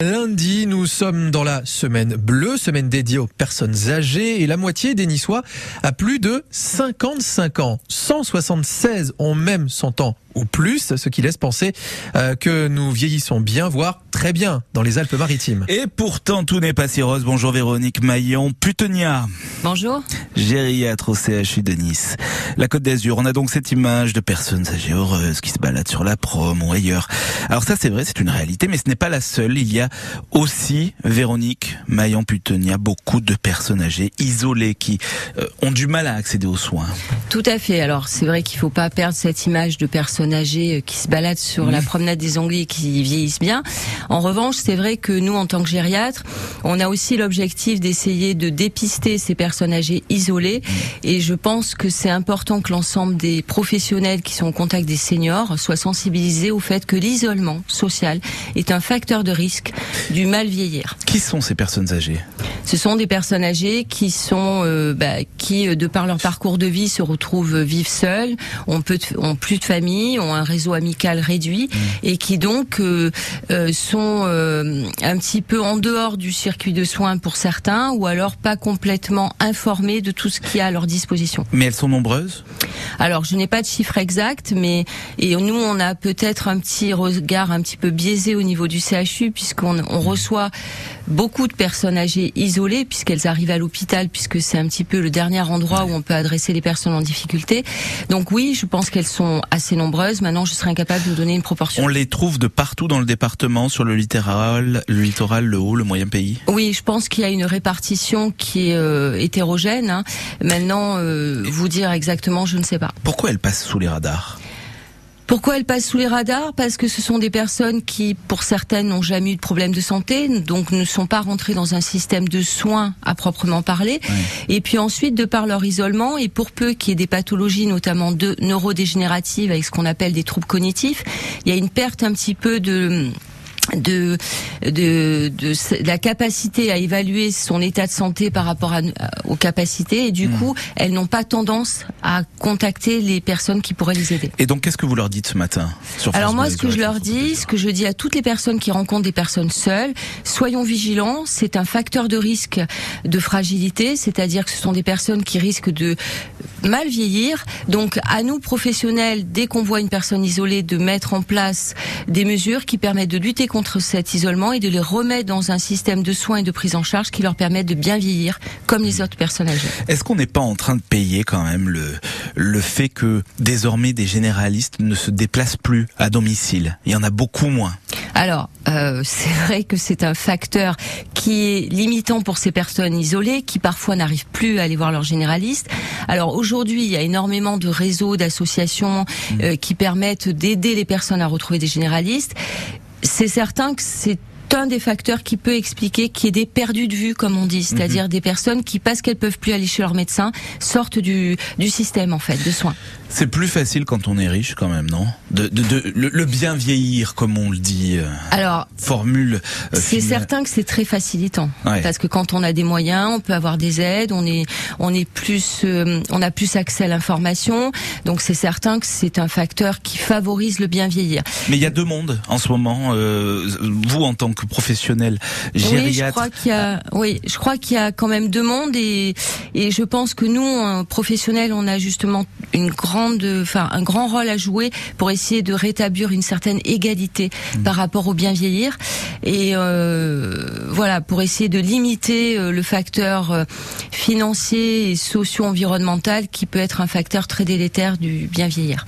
Lundi, nous sommes dans la semaine bleue, semaine dédiée aux personnes âgées et la moitié des Niçois a plus de 55 ans. 176 ont même 100 ans ou plus, ce qui laisse penser euh, que nous vieillissons bien, voire très bien dans les Alpes-Maritimes. Et pourtant, tout n'est pas si rose. Bonjour Véronique Maillon, Putonia. Bonjour. Gériatre au CHU de Nice. La Côte d'Azur, on a donc cette image de personnes âgées heureuses qui se baladent sur la prom ou ailleurs. Alors ça, c'est vrai, c'est une réalité, mais ce n'est pas la seule. Il y a aussi, Véronique Maillon Putonia, beaucoup de personnes âgées isolées qui euh, ont du mal à accéder aux soins. Tout à fait. Alors c'est vrai qu'il faut pas perdre cette image de personnes âgés euh, qui se baladent sur la promenade des Anglais qui vieillissent bien. En revanche, c'est vrai que nous, en tant que gériatres, on a aussi l'objectif d'essayer de dépister ces personnes âgées isolées. Et je pense que c'est important que l'ensemble des professionnels qui sont en contact des seniors soient sensibilisés au fait que l'isolement social est un facteur de risque du mal vieillir. Qui sont ces personnes âgées? Ce sont des personnes âgées qui sont, euh, bah, qui, de par leur parcours de vie, se retrouvent vivre seules, ont, peu ont plus de famille, ont un réseau amical réduit mmh. et qui donc euh, euh, sont euh, un petit peu en dehors du circuit de soins pour certains ou alors pas complètement informés de tout ce qui est à leur disposition. Mais elles sont nombreuses? Alors je n'ai pas de chiffre exact, mais et nous on a peut-être un petit regard un petit peu biaisé au niveau du CHU puisqu'on on reçoit beaucoup de personnes âgées isolées puisqu'elles arrivent à l'hôpital puisque c'est un petit peu le dernier endroit où on peut adresser les personnes en difficulté. Donc oui, je pense qu'elles sont assez nombreuses Maintenant, je serais incapable de vous donner une proportion. On les trouve de partout dans le département, sur le littoral, le littoral, le haut, le moyen pays. Oui, je pense qu'il y a une répartition qui est euh, hétérogène. Hein. Maintenant, euh, vous dire exactement, je ne sais pas. Pourquoi elle passe sous les radars? Pourquoi elles passent sous les radars? Parce que ce sont des personnes qui, pour certaines, n'ont jamais eu de problème de santé, donc ne sont pas rentrées dans un système de soins à proprement parler. Et puis ensuite, de par leur isolement, et pour peu qu'il y ait des pathologies, notamment de neurodégénératives, avec ce qu'on appelle des troubles cognitifs, il y a une perte un petit peu de de, de, de, la capacité à évaluer son état de santé par rapport à, aux capacités et du hmm. coup elles n'ont pas tendance à contacter les personnes qui pourraient les aider. Et donc qu'est-ce que vous leur dites ce matin Alors moi ce que je leur dis, ce que je dis à toutes les personnes qui rencontrent des personnes seules, soyons vigilants, c'est un facteur de risque de fragilité, c'est-à-dire que ce sont des personnes qui risquent de mal vieillir. Donc à nous professionnels, dès qu'on voit une personne isolée, de mettre en place des mesures qui permettent de lutter contre contre cet isolement et de les remettre dans un système de soins et de prise en charge qui leur permettent de bien vieillir comme les autres personnes âgées. Est-ce qu'on n'est pas en train de payer quand même le, le fait que désormais des généralistes ne se déplacent plus à domicile? Il y en a beaucoup moins. Alors, euh, c'est vrai que c'est un facteur qui est limitant pour ces personnes isolées, qui parfois n'arrivent plus à aller voir leur généraliste. Alors aujourd'hui, il y a énormément de réseaux, d'associations mmh. euh, qui permettent d'aider les personnes à retrouver des généralistes c'est certain que c'est un des facteurs qui peut expliquer qu'il y ait des perdus de vue, comme on dit, c'est-à-dire mhm. des personnes qui, parce qu'elles peuvent plus aller chez leur médecin, sortent du, du système en fait de soins. C'est plus facile quand on est riche quand même, non? De, de, de le, bien vieillir, comme on le dit. Euh, Alors, formule. Euh, c'est certain que c'est très facilitant, parce que quand on a des moyens, on peut avoir des aides, on est, on est plus, euh, on a plus accès à l'information, donc c'est certain que c'est un facteur qui favorise le bien vieillir. Mais il y a deux mondes en ce moment. vous en tant que professionnel gériatre. Oui, je crois qu'il y a, oui, je crois qu'il y a quand même deux mondes et et je pense que nous, professionnels, on a justement une grande enfin un grand rôle à jouer pour essayer de rétablir une certaine égalité mmh. par rapport au bien vieillir et euh, voilà pour essayer de limiter euh, le facteur euh, financier et socio-environnemental qui peut être un facteur très délétère du bien vieillir.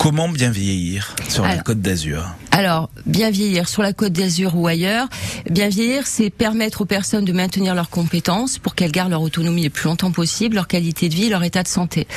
Comment bien vieillir sur la Côte d'Azur Alors, bien vieillir sur la Côte d'Azur ou ailleurs, bien vieillir, c'est permettre aux personnes de maintenir leurs compétences pour qu'elles gardent leur autonomie le plus longtemps possible, leur qualité de vie, leur état de santé.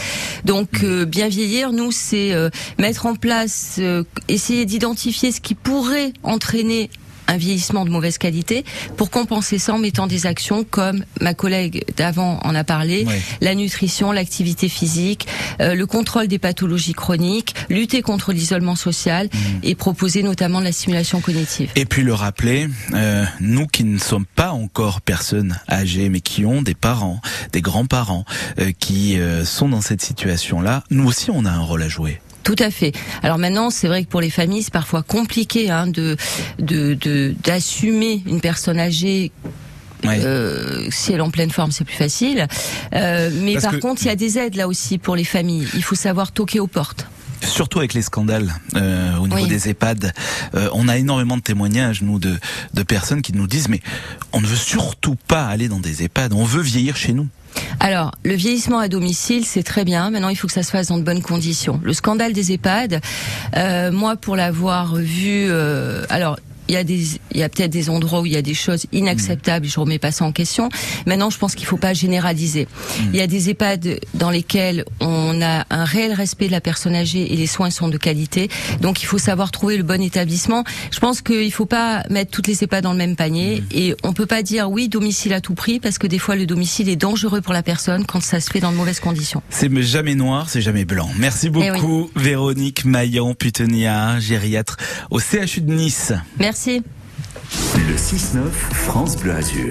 Donc, mmh. euh, bien vieillir, nous, c'est euh, mettre en place, euh, essayer d'identifier ce qui pourrait entraîner un vieillissement de mauvaise qualité pour compenser ça en mettant des actions comme ma collègue d'avant en a parlé, la nutrition, l'activité physique, euh, le contrôle des pathologies chroniques, lutter contre l'isolement social mmh. et proposer notamment la stimulation cognitive. Et puis le rappeler, euh, nous qui ne sommes pas encore personnes âgées mais qui ont des parents, des grands-parents euh, qui sont dans cette situation-là, nous aussi on a un rôle à jouer. Tout à fait. Alors maintenant, c'est vrai que pour les familles, c'est parfois compliqué hein, de d'assumer une personne âgée euh, si elle est en pleine forme, c'est plus facile. Euh, mais par contre, il y a des aides là aussi pour les familles. Il faut savoir toquer aux portes surtout avec les scandales euh, au niveau des EHPAD, euh, on a énormément de témoignages nous de, de personnes qui nous disent mais on ne veut surtout pas aller dans des EHPAD, on veut vieillir chez nous. Alors, le vieillissement à domicile, c'est très bien. Maintenant, il faut que ça se fasse dans de bonnes conditions. Le scandale des EHPAD, euh, moi, pour l'avoir vu, euh, alors il y a des, il y a peut-être des endroits où il y a des choses inacceptables. Je remets pas ça en question. Maintenant, je pense qu'il faut pas généraliser. Il y a des EHPAD dans lesquels on a un réel respect de la personne âgée et les soins sont de qualité. Donc, il faut savoir trouver le bon établissement. Je pense qu'il faut pas mettre toutes les EHPAD dans le même panier et on peut pas dire oui domicile à tout prix parce que des fois le domicile est dangereux pour la personne quand ça se fait dans de mauvaises conditions. C'est jamais noir, c'est jamais blanc. Merci eh beaucoup, Véronique Maillan, Putenia, gériatre au CHU de Nice. Le 6-9, France Bleu Azur.